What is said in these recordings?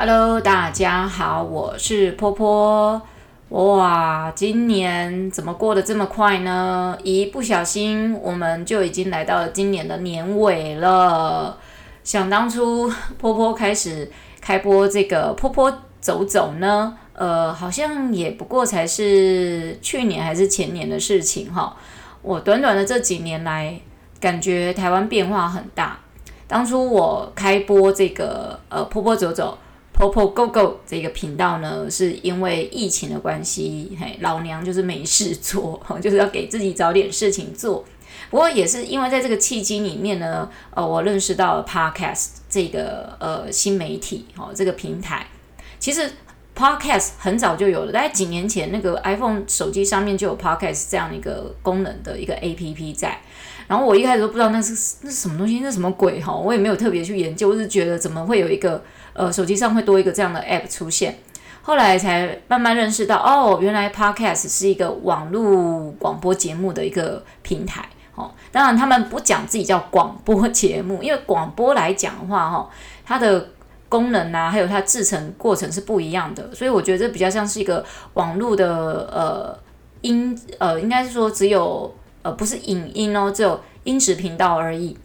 Hello，大家好，我是波波。哇，今年怎么过得这么快呢？一不小心，我们就已经来到了今年的年尾了。想当初，波波开始开播这个波波走走呢，呃，好像也不过才是去年还是前年的事情哈。我短短的这几年来，感觉台湾变化很大。当初我开播这个呃波波走走。Popo Go Go 这个频道呢，是因为疫情的关系，嘿，老娘就是没事做，就是要给自己找点事情做。不过也是因为在这个契机里面呢，呃，我认识到了 Podcast 这个呃新媒体哦，这个平台。其实 Podcast 很早就有了，大概几年前那个 iPhone 手机上面就有 Podcast 这样一个功能的一个 APP 在。然后我一开始都不知道那是那是什么东西，那什么鬼哈，我也没有特别去研究，我是觉得怎么会有一个。呃，手机上会多一个这样的 app 出现，后来才慢慢认识到，哦，原来 podcast 是一个网络广播节目的一个平台。哦，当然他们不讲自己叫广播节目，因为广播来讲的话，哈、哦，它的功能啊，还有它制成过程是不一样的，所以我觉得这比较像是一个网络的呃音，呃，应该是说只有呃不是影音哦，只有音质频道而已。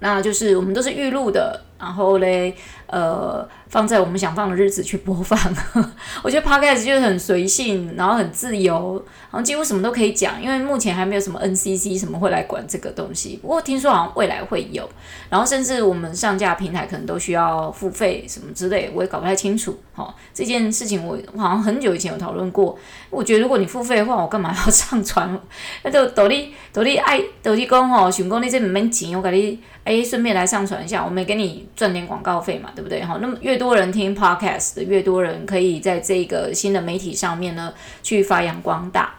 那就是我们都是预录的。然后嘞，呃，放在我们想放的日子去播放。我觉得 Podcast 就是很随性，然后很自由，然后几乎什么都可以讲。因为目前还没有什么 NCC 什么会来管这个东西，不过听说好像未来会有。然后甚至我们上架平台可能都需要付费什么之类，我也搞不太清楚。哦，这件事情我好像很久以前有讨论过。我觉得如果你付费的话，我干嘛要上传？那就抖你抖你爱抖你讲吼，想讲你这没钱，我给你哎，顺便来上传一下，我没给你。赚点广告费嘛，对不对？哈，那么越多人听 Podcast，越多人可以在这个新的媒体上面呢去发扬光大。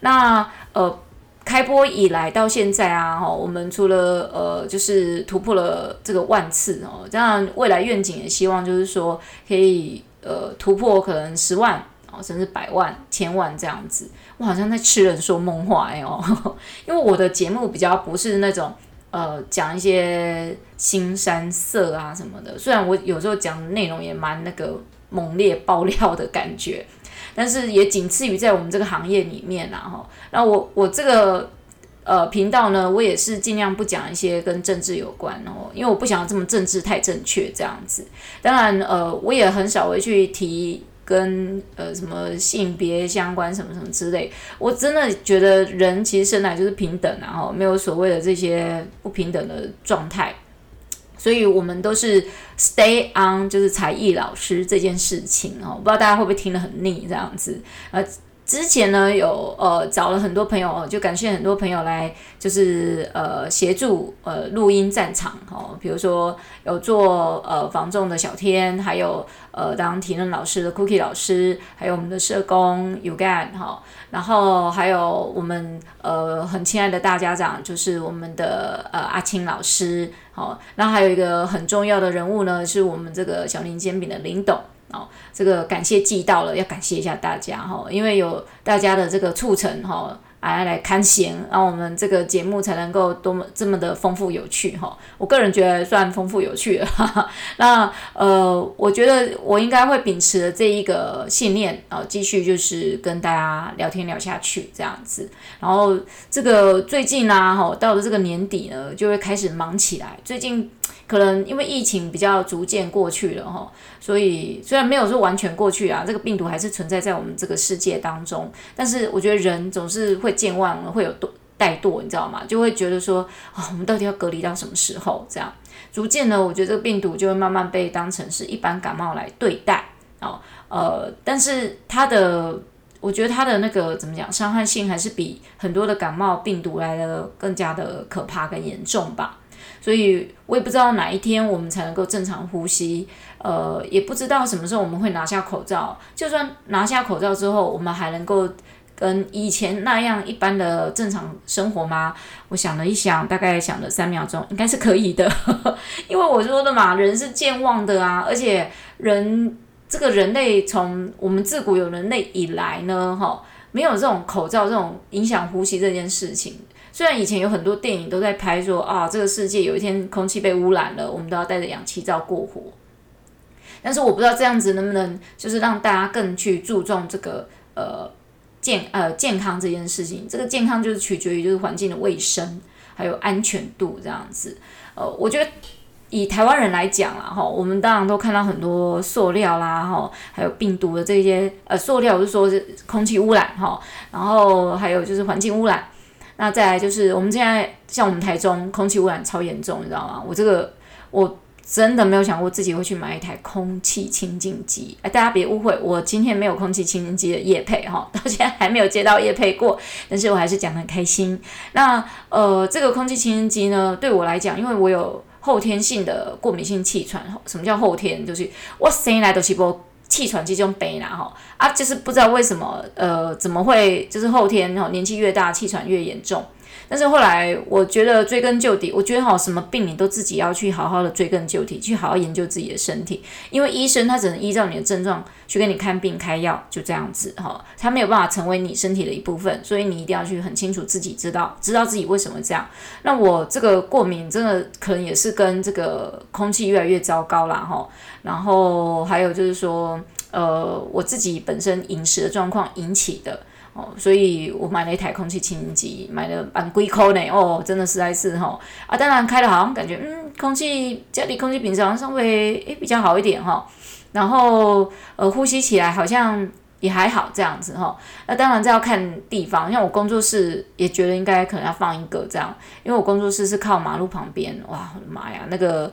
那呃，开播以来到现在啊，哈，我们除了呃，就是突破了这个万次哦，这样未来愿景也希望就是说可以呃突破可能十万哦，甚至百万、千万这样子。我好像在痴人说梦话哎哦，因为我的节目比较不是那种。呃，讲一些新山色啊什么的，虽然我有时候讲的内容也蛮那个猛烈爆料的感觉，但是也仅次于在我们这个行业里面啦哈。那我我这个呃频道呢，我也是尽量不讲一些跟政治有关哦，因为我不想要这么政治太正确这样子。当然呃，我也很少会去提。跟呃什么性别相关什么什么之类，我真的觉得人其实生来就是平等，然后没有所谓的这些不平等的状态，所以我们都是 stay on 就是才艺老师这件事情哦，不知道大家会不会听得很腻这样子呃。之前呢，有呃找了很多朋友，就感谢很多朋友来，就是呃协助呃录音战场哦，比如说有做呃防重的小天，还有呃当体能老师的 Cookie 老师，还有我们的社工 Ugan 哈，然后还有我们呃很亲爱的大家长，就是我们的呃阿青老师，好，然后还有一个很重要的人物呢，是我们这个小林煎饼的林董。哦，这个感谢寄到了，要感谢一下大家哈，因为有大家的这个促成哈，来来看闲，让我们这个节目才能够多么这么的丰富有趣哈。我个人觉得算丰富有趣了。哈 哈，那呃，我觉得我应该会秉持的这一个信念啊，继续就是跟大家聊天聊下去这样子。然后这个最近呢，哈，到了这个年底呢，就会开始忙起来。最近。可能因为疫情比较逐渐过去了哈，所以虽然没有说完全过去啊，这个病毒还是存在在我们这个世界当中。但是我觉得人总是会健忘，会有惰怠惰，你知道吗？就会觉得说啊、哦，我们到底要隔离到什么时候？这样逐渐呢，我觉得这个病毒就会慢慢被当成是一般感冒来对待哦。呃，但是它的，我觉得它的那个怎么讲，伤害性还是比很多的感冒病毒来的更加的可怕跟严重吧。所以我也不知道哪一天我们才能够正常呼吸，呃，也不知道什么时候我们会拿下口罩。就算拿下口罩之后，我们还能够跟以前那样一般的正常生活吗？我想了一想，大概想了三秒钟，应该是可以的。因为我说的嘛，人是健忘的啊，而且人这个人类从我们自古有人类以来呢，哈，没有这种口罩这种影响呼吸这件事情。虽然以前有很多电影都在拍说啊，这个世界有一天空气被污染了，我们都要戴着氧气罩过活。但是我不知道这样子能不能就是让大家更去注重这个呃健呃健康这件事情。这个健康就是取决于就是环境的卫生还有安全度这样子。呃，我觉得。以台湾人来讲啦，哈，我们当然都看到很多塑料啦，哈，还有病毒的这些，呃，塑料我是说是空气污染，哈，然后还有就是环境污染，那再来就是我们现在像我们台中空气污染超严重，你知道吗？我这个我真的没有想过自己会去买一台空气清净机，哎，大家别误会，我今天没有空气清净机的业配，哈，到现在还没有接到业配过，但是我还是讲得很开心。那呃，这个空气清净机呢，对我来讲，因为我有。后天性的过敏性气喘，什么叫后天？就是我生来都是无气喘这种病啦，吼啊，就是不知道为什么，呃，怎么会就是后天吼年纪越大气喘越严重。但是后来我觉得追根究底，我觉得哈，什么病你都自己要去好好的追根究底，去好好研究自己的身体，因为医生他只能依照你的症状去给你看病开药，就这样子哈，他没有办法成为你身体的一部分，所以你一定要去很清楚自己知道，知道自己为什么这样。那我这个过敏真的可能也是跟这个空气越来越糟糕啦哈，然后还有就是说，呃，我自己本身饮食的状况引起的。哦，所以我买了一台空气清新机，买了蛮贵扣呢。哦，真的实在是哈啊，当然开了好像感觉嗯，空气家里空气品质好像稍微诶比较好一点哈。然后呃，呼吸起来好像也还好这样子哈。那当然这要看地方，像我工作室也觉得应该可能要放一个这样，因为我工作室是靠马路旁边，哇，我的妈呀，那个。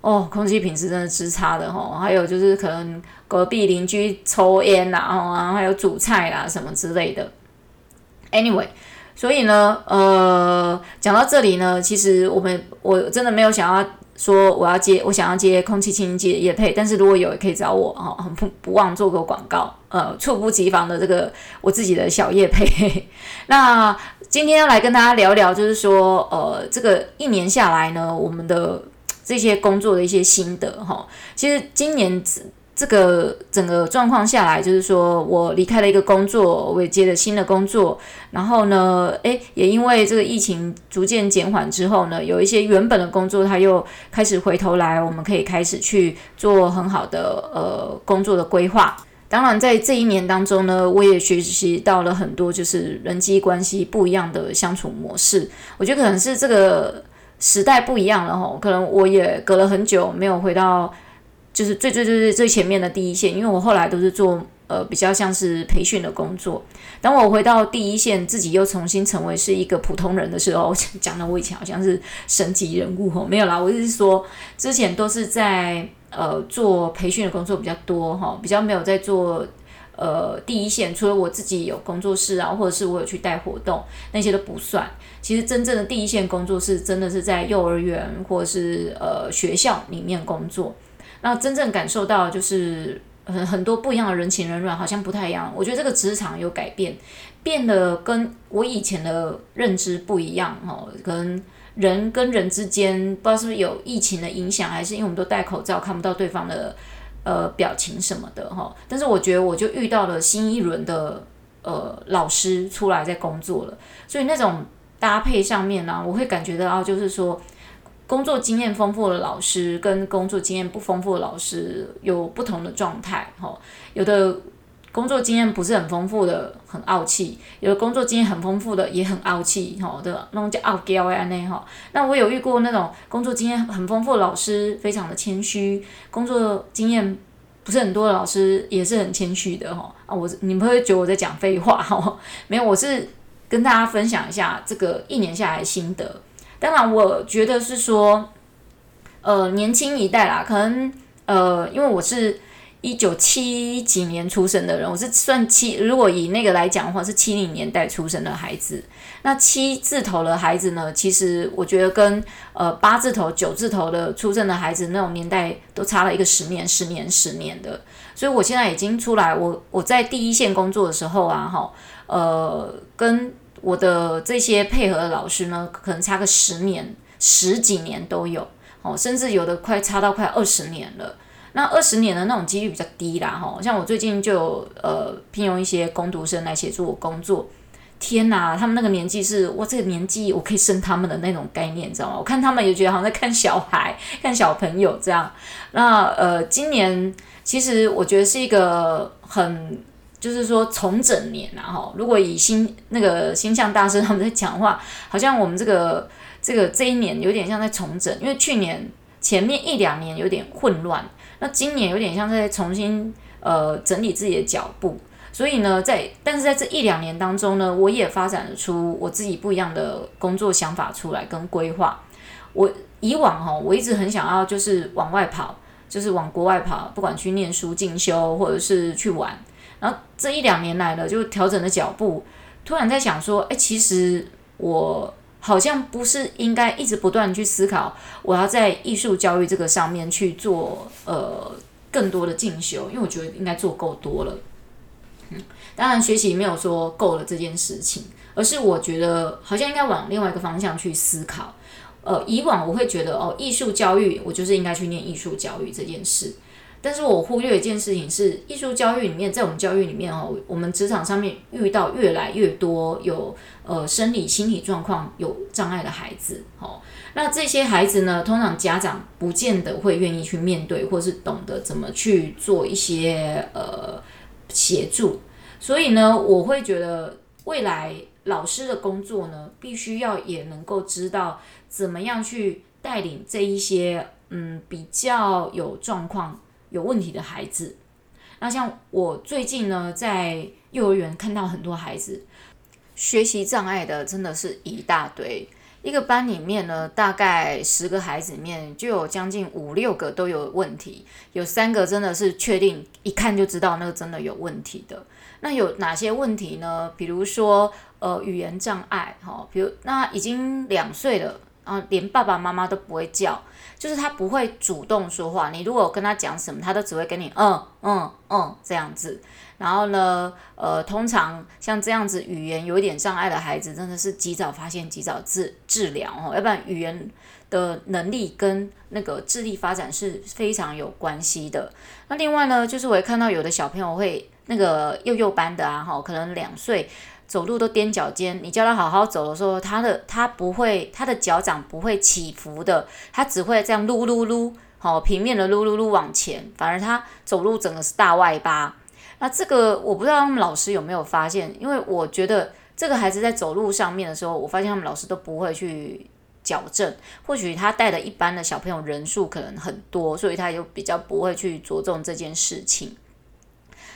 哦，空气品质真的之差的吼，还有就是可能隔壁邻居抽烟啦，啊，还有煮菜啦什么之类的。Anyway，所以呢，呃，讲到这里呢，其实我们我真的没有想要说我要接，我想要接空气清新机的业配，但是如果有也可以找我哦，很不不忘做个广告，呃，猝不及防的这个我自己的小业配。那今天要来跟大家聊聊，就是说，呃，这个一年下来呢，我们的。这些工作的一些心得哈，其实今年这个整个状况下来，就是说我离开了一个工作，我也接了新的工作，然后呢，诶，也因为这个疫情逐渐减缓之后呢，有一些原本的工作，它又开始回头来，我们可以开始去做很好的呃工作的规划。当然，在这一年当中呢，我也学习到了很多，就是人际关系不一样的相处模式。我觉得可能是这个。时代不一样了吼，可能我也隔了很久没有回到，就是最最最最最前面的第一线，因为我后来都是做呃比较像是培训的工作。当我回到第一线，自己又重新成为是一个普通人的时候，讲的我以前好像是神级人物吼，没有啦，我就是说之前都是在呃做培训的工作比较多哈，比较没有在做。呃，第一线除了我自己有工作室啊，或者是我有去带活动，那些都不算。其实真正的第一线工作是真的是在幼儿园或者是呃学校里面工作。那真正感受到就是很很多不一样的人情冷暖，好像不太一样。我觉得这个职场有改变，变得跟我以前的认知不一样哦。可能人跟人之间不知道是不是有疫情的影响，还是因为我们都戴口罩看不到对方的。呃，表情什么的哈，但是我觉得我就遇到了新一轮的呃老师出来在工作了，所以那种搭配上面呢，我会感觉到就是说，工作经验丰富的老师跟工作经验不丰富的老师有不同的状态哈，有的。工作经验不是很丰富的，很傲气；有的工作经验很丰富的，也很傲气，吼的那种叫傲娇呀那哈。那我有遇过那种工作经验很丰富的老师，非常的谦虚；工作经验不是很多的老师，也是很谦虚的哈。啊，我你们会觉得我在讲废话哈？没有，我是跟大家分享一下这个一年下来的心得。当然，我觉得是说，呃，年轻一代啦，可能呃，因为我是。一九七几年出生的人，我是算七，如果以那个来讲的话，是七零年代出生的孩子。那七字头的孩子呢，其实我觉得跟呃八字头、九字头的出生的孩子那种年代都差了一个十年、十年、十年的。所以我现在已经出来，我我在第一线工作的时候啊，哈，呃，跟我的这些配合的老师呢，可能差个十年、十几年都有，哦，甚至有的快差到快二十年了。那二十年的那种几率比较低啦，哈，像我最近就呃聘用一些工读生来协助我工作，天哪，他们那个年纪是哇，这个年纪我可以生他们的那种概念，你知道吗？我看他们也觉得好像在看小孩、看小朋友这样。那呃，今年其实我觉得是一个很，就是说重整年啊哈。如果以星那个星象大师他们在讲话，好像我们这个这个这一年有点像在重整，因为去年前面一两年有点混乱，那今年有点像在重新呃整理自己的脚步。所以呢，在但是在这一两年当中呢，我也发展出我自己不一样的工作想法出来跟规划。我以往哈，我一直很想要就是往外跑，就是往国外跑，不管去念书进修或者是去玩。然后这一两年来呢，就调整了脚步，突然在想说，哎，其实我好像不是应该一直不断去思考，我要在艺术教育这个上面去做呃更多的进修，因为我觉得应该做够多了。嗯，当然学习没有说够了这件事情，而是我觉得好像应该往另外一个方向去思考。呃，以往我会觉得哦，艺术教育我就是应该去念艺术教育这件事，但是我忽略一件事情是，艺术教育里面，在我们教育里面哦，我们职场上面遇到越来越多有呃生理心理状况有障碍的孩子哦，那这些孩子呢，通常家长不见得会愿意去面对，或是懂得怎么去做一些呃。协助，所以呢，我会觉得未来老师的工作呢，必须要也能够知道怎么样去带领这一些嗯比较有状况、有问题的孩子。那像我最近呢，在幼儿园看到很多孩子学习障碍的，真的是一大堆。一个班里面呢，大概十个孩子里面就有将近五六个都有问题，有三个真的是确定一看就知道那个真的有问题的。那有哪些问题呢？比如说呃语言障碍，哈，比如那已经两岁了，啊，连爸爸妈妈都不会叫，就是他不会主动说话。你如果跟他讲什么，他都只会跟你嗯嗯嗯这样子。然后呢，呃，通常像这样子语言有一点障碍的孩子，真的是及早发现、及早治治疗哦，要不然语言的能力跟那个智力发展是非常有关系的。那另外呢，就是我也看到有的小朋友会那个幼幼班的啊，哈，可能两岁走路都踮脚尖，你叫他好好走的时候，他的他不会，他的脚掌不会起伏的，他只会这样撸撸撸，好平面的撸撸撸往前，反而他走路整个是大外八。那这个我不知道他们老师有没有发现，因为我觉得这个孩子在走路上面的时候，我发现他们老师都不会去矫正。或许他带的一般的小朋友人数可能很多，所以他就比较不会去着重这件事情。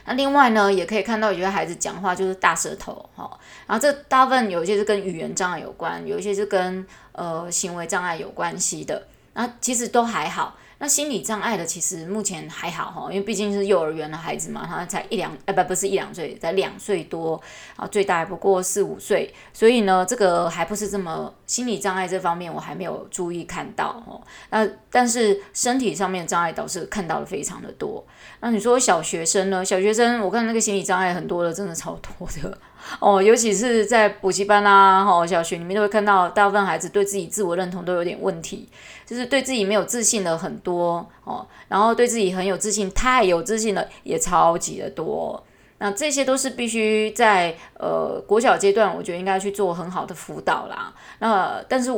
那另外呢，也可以看到有些孩子讲话就是大舌头，哈，然后这大部分有一些是跟语言障碍有关，有一些是跟呃行为障碍有关系的，那其实都还好。那心理障碍的其实目前还好哈，因为毕竟是幼儿园的孩子嘛，他才一两，哎不不是一两岁，才两岁多啊，最大还不过四五岁，所以呢，这个还不是这么心理障碍这方面我还没有注意看到哦。那但是身体上面障碍倒是看到了非常的多。那你说小学生呢？小学生我看那个心理障碍很多的，真的超多的。哦，尤其是在补习班啊，哦，小学里面都会看到，大部分孩子对自己自我认同都有点问题，就是对自己没有自信的很多哦，然后对自己很有自信，太有自信的也超级的多。那这些都是必须在呃国小阶段，我觉得应该去做很好的辅导啦。那但是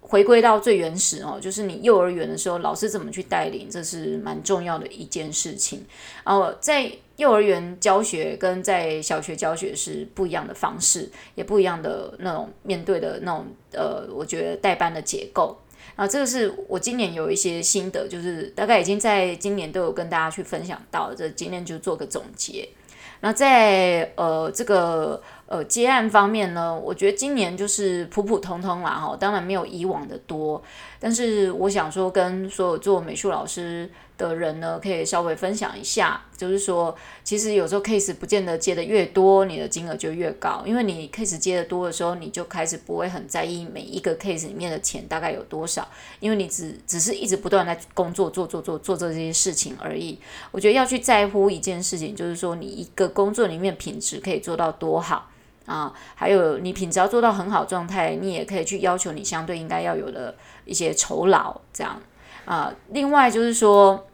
回归到最原始哦，就是你幼儿园的时候，老师怎么去带领，这是蛮重要的一件事情。然后在幼儿园教学跟在小学教学是不一样的方式，也不一样的那种面对的那种呃，我觉得带班的结构啊，这个是我今年有一些心得，就是大概已经在今年都有跟大家去分享到，这今天就做个总结。那在呃这个呃接案方面呢，我觉得今年就是普普通通啦哈，当然没有以往的多，但是我想说跟所有做美术老师的人呢，可以稍微分享一下，就是说，其实有时候 case 不见得接的越多，你的金额就越高，因为你 case 接的多的时候，你就开始不会很在意每一个 case 里面的钱大概有多少，因为你只只是一直不断在工作做做做做这些事情而已。我觉得要去在乎一件事情，就是说你一个工作里面品质可以做到多好啊，还有你品质要做到很好状态，你也可以去要求你相对应该要有的一些酬劳这样。啊，另外就是说，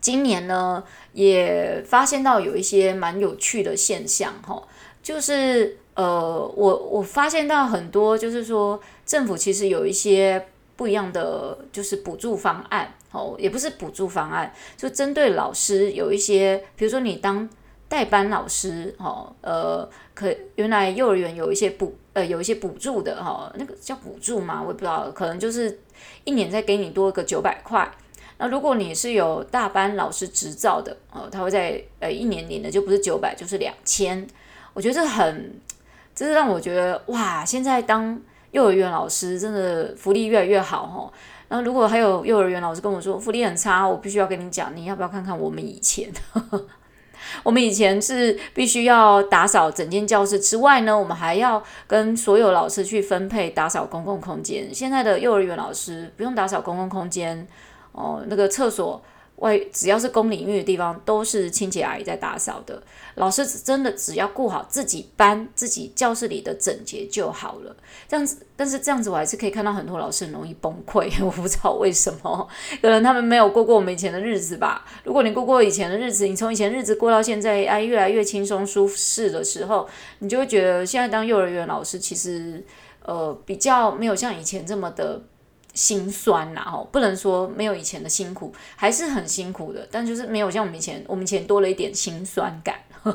今年呢也发现到有一些蛮有趣的现象哈。就是呃，我我发现到很多，就是说政府其实有一些不一样的，就是补助方案哦，也不是补助方案，就针对老师有一些，比如说你当代班老师哦，呃，可原来幼儿园有一些补呃有一些补助的哈、哦，那个叫补助嘛，我也不知道，可能就是一年再给你多个九百块。那如果你是有大班老师执照的哦，他会在呃一年领的就不是九百，就是两千。我觉得这很，这是让我觉得哇，现在当幼儿园老师真的福利越来越好哦。那如果还有幼儿园老师跟我说福利很差，我必须要跟你讲，你要不要看看我们以前？我们以前是必须要打扫整间教室之外呢，我们还要跟所有老师去分配打扫公共空间。现在的幼儿园老师不用打扫公共空间。哦，那个厕所外只要是公领域的地方，都是清洁阿姨在打扫的。老师真的只要顾好自己班、自己教室里的整洁就好了。这样子，但是这样子我还是可以看到很多老师很容易崩溃，我不知道为什么，可能他们没有过过我们以前的日子吧。如果你过过以前的日子，你从以前日子过到现在，哎，越来越轻松舒适的时候，你就会觉得现在当幼儿园老师其实呃比较没有像以前这么的。心酸呐，吼，不能说没有以前的辛苦，还是很辛苦的，但就是没有像我们以前，我们以前多了一点心酸感。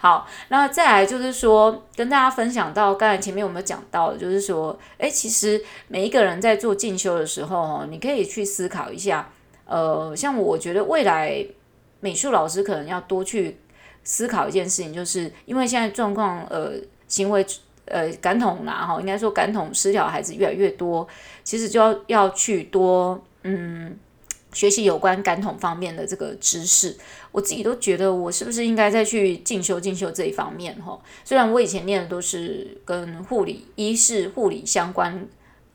好，那再来就是说，跟大家分享到，刚才前面我们讲到，就是说，诶，其实每一个人在做进修的时候，哦，你可以去思考一下，呃，像我觉得未来美术老师可能要多去思考一件事情，就是因为现在状况，呃，行为。呃，感统啦，哈，应该说感统失调孩子越来越多，其实就要要去多嗯学习有关感统方面的这个知识。我自己都觉得，我是不是应该再去进修进修这一方面哈？虽然我以前念的都是跟护理、医事、护理相关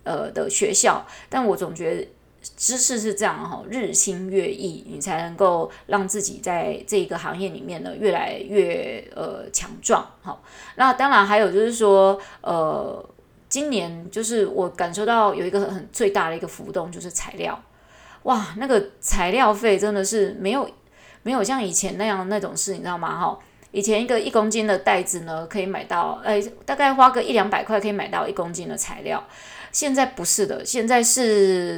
呃的学校，但我总觉得。知识是这样哈，日新月异，你才能够让自己在这一个行业里面呢越来越呃强壮。哈，那当然还有就是说，呃，今年就是我感受到有一个很最大的一个浮动，就是材料，哇，那个材料费真的是没有没有像以前那样那种事，你知道吗？哈，以前一个一公斤的袋子呢，可以买到，哎，大概花个一两百块可以买到一公斤的材料，现在不是的，现在是。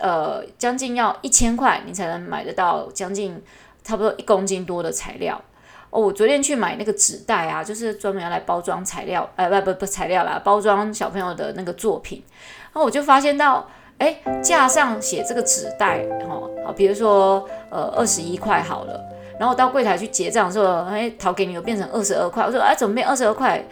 呃，将近要一千块，你才能买得到将近差不多一公斤多的材料哦。我昨天去买那个纸袋啊，就是专门要来包装材料，呃，不不不材料啦，包装小朋友的那个作品。然后我就发现到，哎，架上写这个纸袋，哈，好，比如说呃二十一块好了，然后我到柜台去结账的时候，哎，掏给你又变成二十二块，我说哎，怎么变二十二块？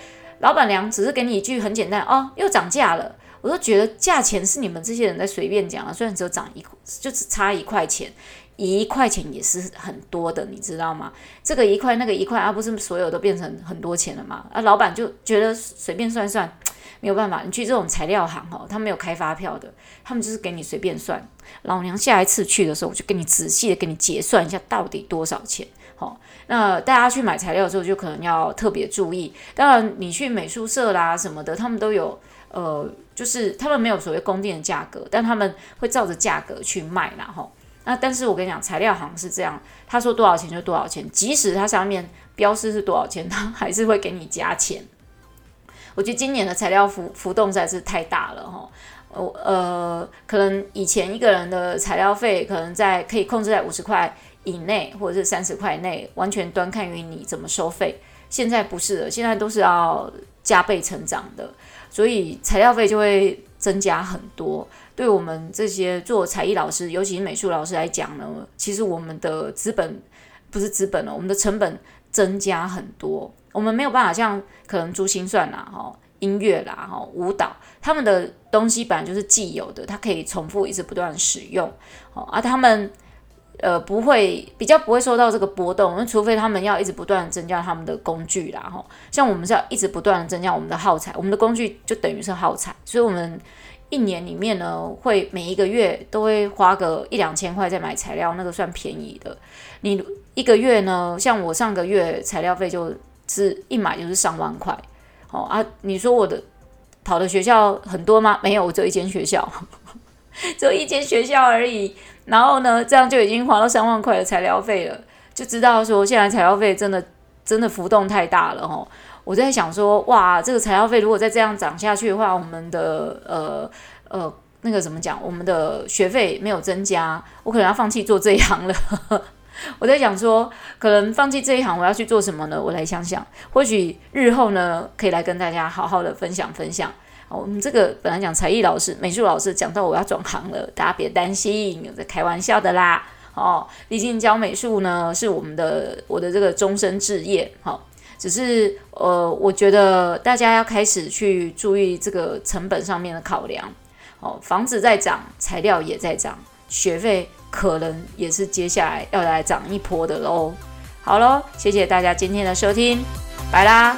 老板娘只是给你一句很简单，哦，又涨价了。我都觉得价钱是你们这些人在随便讲啊，虽然只有涨一，就只差一块钱，一块钱也是很多的，你知道吗？这个一块那个一块啊，不是所有都变成很多钱了吗？啊，老板就觉得随便算算，没有办法。你去这种材料行哦，他没有开发票的，他们就是给你随便算。老娘下一次去的时候，我就给你仔细的给你结算一下到底多少钱。好，那大家去买材料的时候就可能要特别注意。当然，你去美术社啦什么的，他们都有。呃，就是他们没有所谓供定的价格，但他们会照着价格去卖啦吼。那但是我跟你讲，材料行是这样，他说多少钱就多少钱，即使它上面标示是多少钱，他还是会给你加钱。我觉得今年的材料浮浮动实在是太大了哈。呃呃，可能以前一个人的材料费可能在可以控制在五十块以内，或者是三十块内，完全端看于你怎么收费。现在不是的，现在都是要加倍成长的。所以材料费就会增加很多，对我们这些做才艺老师，尤其是美术老师来讲呢，其实我们的资本不是资本了，我们的成本增加很多。我们没有办法像可能珠心算啦、哈音乐啦、哈舞蹈，他们的东西本来就是既有的，它可以重复一直不断使用，哦，而他们。呃，不会比较不会受到这个波动，那除非他们要一直不断增加他们的工具啦，吼，像我们是要一直不断的增加我们的耗材，我们的工具就等于是耗材，所以我们一年里面呢，会每一个月都会花个一两千块在买材料，那个算便宜的。你一个月呢，像我上个月材料费就是一买就是上万块，哦啊，你说我的跑的学校很多吗？没有，我只有一间学校，只有一间学校而已。然后呢，这样就已经花了三万块的材料费了，就知道说现在材料费真的真的浮动太大了吼。我在想说，哇，这个材料费如果再这样涨下去的话，我们的呃呃那个怎么讲，我们的学费没有增加，我可能要放弃做这一行了。我在想说，可能放弃这一行，我要去做什么呢？我来想想，或许日后呢，可以来跟大家好好的分享分享。我们这个本来讲才艺老师、美术老师，讲到我要转行了，大家别担心，有在开玩笑的啦。哦，毕竟教美术呢，是我们的我的这个终身志业。好、哦，只是呃，我觉得大家要开始去注意这个成本上面的考量。哦，房子在涨，材料也在涨，学费可能也是接下来要来涨一波的喽。好喽，谢谢大家今天的收听，拜啦。